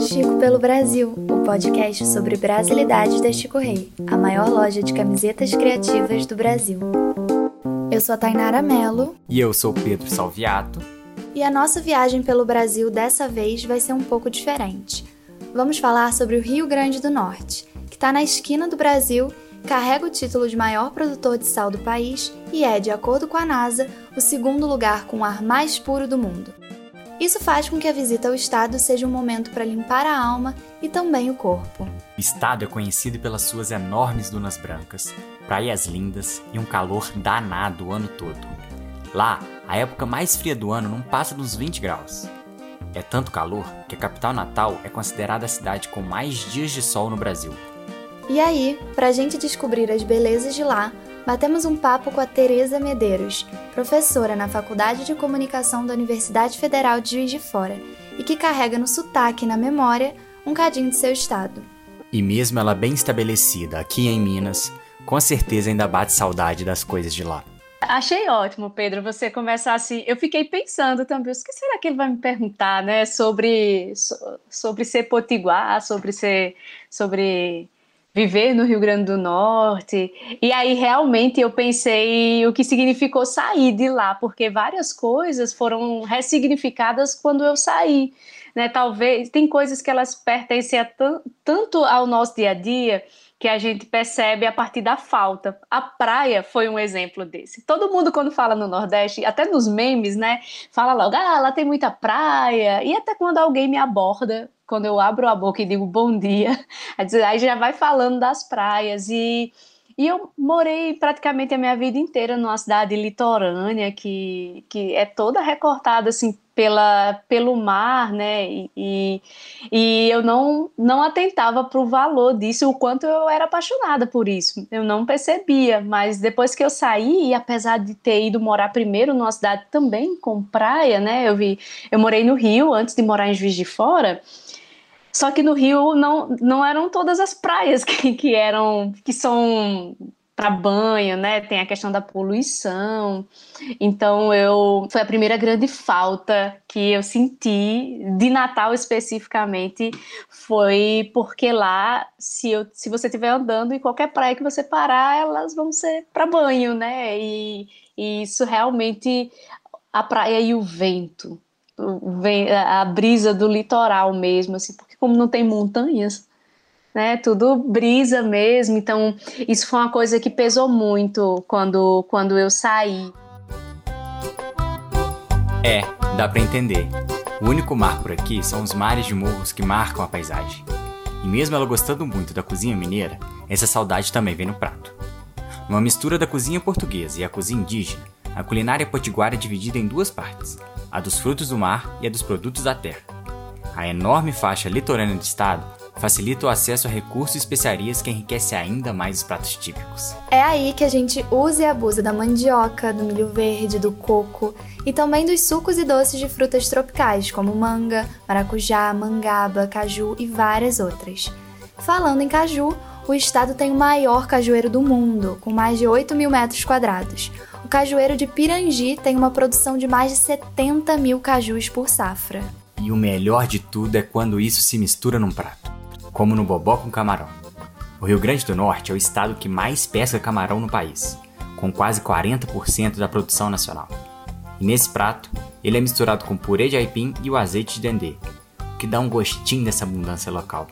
Chico pelo Brasil, o podcast sobre brasilidades da Chico Rei, a maior loja de camisetas criativas do Brasil. Eu sou a Tainara Mello. E eu sou Pedro Salviato. E a nossa viagem pelo Brasil dessa vez vai ser um pouco diferente. Vamos falar sobre o Rio Grande do Norte, que está na esquina do Brasil, carrega o título de maior produtor de sal do país e é, de acordo com a NASA, o segundo lugar com o ar mais puro do mundo. Isso faz com que a visita ao estado seja um momento para limpar a alma e também o corpo. O estado é conhecido pelas suas enormes dunas brancas, praias lindas e um calor danado o ano todo. Lá, a época mais fria do ano não passa dos 20 graus. É tanto calor que a capital Natal é considerada a cidade com mais dias de sol no Brasil. E aí, para a gente descobrir as belezas de lá, batemos um papo com a Tereza Medeiros, professora na Faculdade de Comunicação da Universidade Federal de Juiz de Fora e que carrega no sotaque e na memória um cadinho de seu estado. E mesmo ela bem estabelecida aqui em Minas, com certeza ainda bate saudade das coisas de lá. Achei ótimo, Pedro, você começar assim. Eu fiquei pensando também, o que será que ele vai me perguntar, né, sobre, sobre ser potiguar, sobre ser, sobre viver no Rio Grande do Norte. E aí realmente eu pensei o que significou sair de lá, porque várias coisas foram ressignificadas quando eu saí. Né? Talvez tem coisas que elas pertencem tanto ao nosso dia a dia que a gente percebe a partir da falta. A praia foi um exemplo desse. Todo mundo, quando fala no Nordeste, até nos memes, né, fala logo, ah, lá tem muita praia. E até quando alguém me aborda, quando eu abro a boca e digo bom dia, aí já vai falando das praias. E, e eu morei praticamente a minha vida inteira numa cidade litorânea que, que é toda recortada assim pela, pelo mar, né? E, e, eu não, não atentava para o valor disso, o quanto eu era apaixonada por isso. Eu não percebia, mas depois que eu saí, e apesar de ter ido morar primeiro numa cidade também com praia, né? Eu vi, eu morei no Rio antes de morar em Juiz de Fora. Só que no Rio não, não eram todas as praias que, que eram que são para banho, né? Tem a questão da poluição. Então eu foi a primeira grande falta que eu senti de Natal especificamente foi porque lá se eu, se você estiver andando em qualquer praia que você parar, elas vão ser para banho, né? E, e isso realmente a praia e o vento, o, a brisa do litoral mesmo, assim, porque como não tem montanhas, né? Tudo brisa mesmo. Então, isso foi uma coisa que pesou muito quando, quando eu saí. É, dá para entender. O único mar por aqui são os mares de morros que marcam a paisagem. E mesmo ela gostando muito da cozinha mineira, essa saudade também vem no prato. Uma mistura da cozinha portuguesa e a cozinha indígena, a culinária potiguara é dividida em duas partes: a dos frutos do mar e a dos produtos da terra. A enorme faixa litorânea do estado facilita o acesso a recursos e especiarias que enriquece ainda mais os pratos típicos. É aí que a gente usa e abusa da mandioca, do milho verde, do coco e também dos sucos e doces de frutas tropicais, como manga, maracujá, mangaba, caju e várias outras. Falando em caju, o estado tem o maior cajueiro do mundo, com mais de 8 mil metros quadrados. Cajueiro de Pirangi tem uma produção de mais de 70 mil cajus por safra. E o melhor de tudo é quando isso se mistura num prato como no bobó com camarão. O Rio Grande do Norte é o estado que mais pesca camarão no país, com quase 40% da produção nacional. E nesse prato, ele é misturado com purê de aipim e o azeite de dendê, o que dá um gostinho dessa abundância local.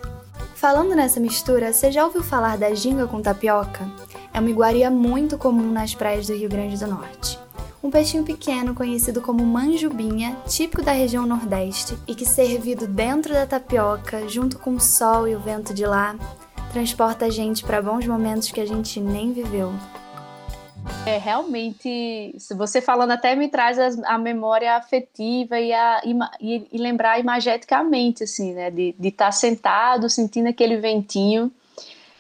Falando nessa mistura, você já ouviu falar da ginga com tapioca? É uma iguaria muito comum nas praias do Rio Grande do Norte um peixinho pequeno conhecido como manjubinha, típico da região Nordeste e que servido dentro da tapioca, junto com o sol e o vento de lá, transporta a gente para bons momentos que a gente nem viveu. É, realmente, se você falando até me traz a, a memória afetiva e, a, e, e, lembrar imageticamente, assim, né, de estar tá sentado, sentindo aquele ventinho,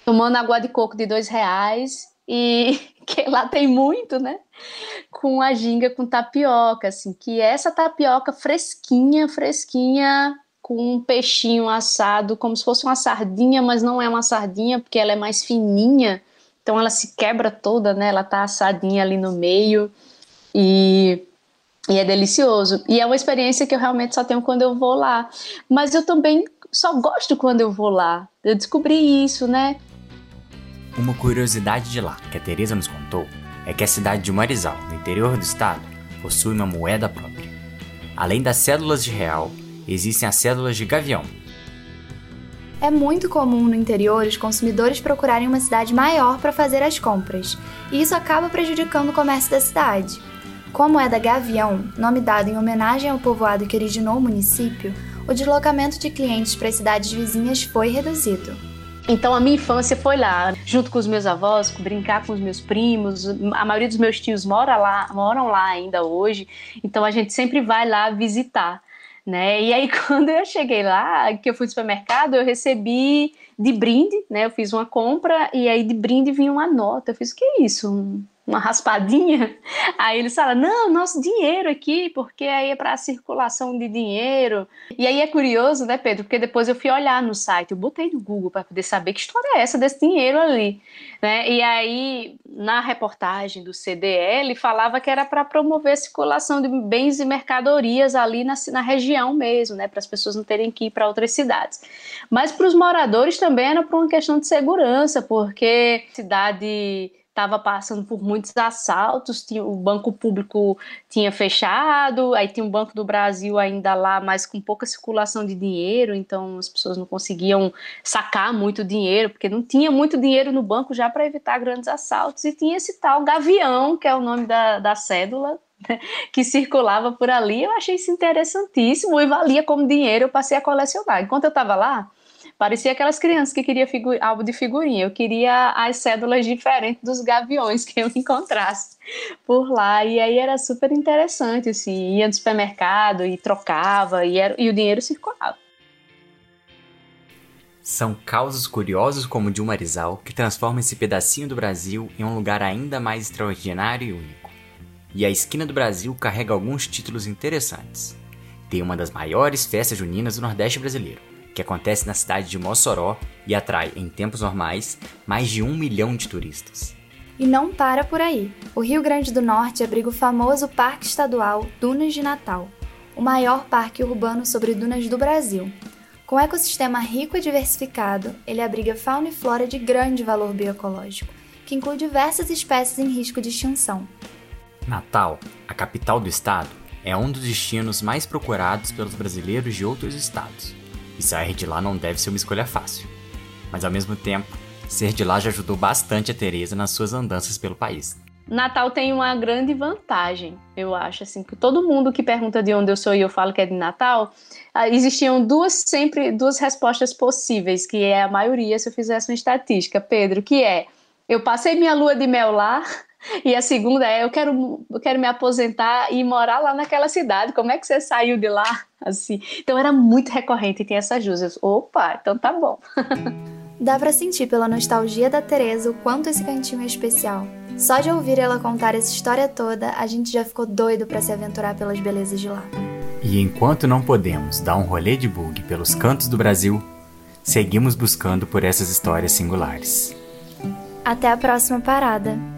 tomando água de coco de dois reais e que lá tem muito, né? Com a ginga com tapioca, assim, que essa tapioca fresquinha, fresquinha, com um peixinho assado, como se fosse uma sardinha, mas não é uma sardinha, porque ela é mais fininha, então ela se quebra toda, né? Ela tá assadinha ali no meio e, e é delicioso. E é uma experiência que eu realmente só tenho quando eu vou lá. Mas eu também só gosto quando eu vou lá. Eu descobri isso, né? Uma curiosidade de lá que a Teresa nos contou é que a cidade de Marizal, no interior do estado, possui uma moeda própria. Além das cédulas de real, existem as cédulas de gavião. É muito comum no interior os consumidores procurarem uma cidade maior para fazer as compras, e isso acaba prejudicando o comércio da cidade. Como é da Gavião, nome dado em homenagem ao povoado que originou o município, o deslocamento de clientes para as cidades vizinhas foi reduzido. Então a minha infância foi lá, junto com os meus avós, brincar com os meus primos. A maioria dos meus tios mora lá, moram lá ainda hoje, então a gente sempre vai lá visitar. Né? E aí, quando eu cheguei lá, que eu fui no supermercado, eu recebi de brinde, né? Eu fiz uma compra e aí de brinde vinha uma nota. Eu fiz, o que é isso? Uma raspadinha. Aí eles falam: não, nosso dinheiro aqui, porque aí é para a circulação de dinheiro. E aí é curioso, né, Pedro? Porque depois eu fui olhar no site, eu botei no Google para poder saber que história é essa desse dinheiro ali. Né? E aí, na reportagem do CDL, falava que era para promover a circulação de bens e mercadorias ali na, na região mesmo, né? para as pessoas não terem que ir para outras cidades. Mas para os moradores também era por uma questão de segurança, porque cidade estava passando por muitos assaltos, tinha, o banco público tinha fechado, aí tinha o Banco do Brasil ainda lá, mas com pouca circulação de dinheiro, então as pessoas não conseguiam sacar muito dinheiro, porque não tinha muito dinheiro no banco já para evitar grandes assaltos, e tinha esse tal Gavião, que é o nome da, da cédula, né, que circulava por ali, eu achei isso interessantíssimo e valia como dinheiro, eu passei a colecionar. Enquanto eu estava lá, Parecia aquelas crianças que queriam álbum de figurinha. Eu queria as cédulas diferentes dos gaviões que eu encontrasse por lá. E aí era super interessante, assim. Ia no supermercado e trocava, e, era, e o dinheiro circulava. São causos curiosos como o de um Marizal que transforma esse pedacinho do Brasil em um lugar ainda mais extraordinário e único. E a esquina do Brasil carrega alguns títulos interessantes. Tem uma das maiores festas juninas do Nordeste brasileiro que acontece na cidade de Mossoró e atrai, em tempos normais, mais de um milhão de turistas. E não para por aí. O Rio Grande do Norte abriga o famoso Parque Estadual Dunas de Natal, o maior parque urbano sobre dunas do Brasil. Com um ecossistema rico e diversificado, ele abriga fauna e flora de grande valor bioecológico, que inclui diversas espécies em risco de extinção. Natal, a capital do estado, é um dos destinos mais procurados pelos brasileiros de outros estados. E sair de lá não deve ser uma escolha fácil. Mas ao mesmo tempo, ser de lá já ajudou bastante a Teresa nas suas andanças pelo país. Natal tem uma grande vantagem, eu acho, assim, que todo mundo que pergunta de onde eu sou e eu falo que é de Natal, ah, existiam duas sempre duas respostas possíveis, que é a maioria se eu fizesse uma estatística, Pedro, que é eu passei minha lua de mel lá, e a segunda é eu quero, eu quero me aposentar e morar lá naquela cidade. Como é que você saiu de lá? Assim. Então era muito recorrente ter essas dúvidas. Opa, então tá bom. Dá para sentir pela nostalgia da Teresa o quanto esse cantinho é especial. Só de ouvir ela contar essa história toda, a gente já ficou doido para se aventurar pelas belezas de lá. E enquanto não podemos dar um rolê de bug pelos cantos do Brasil, seguimos buscando por essas histórias singulares. Até a próxima parada.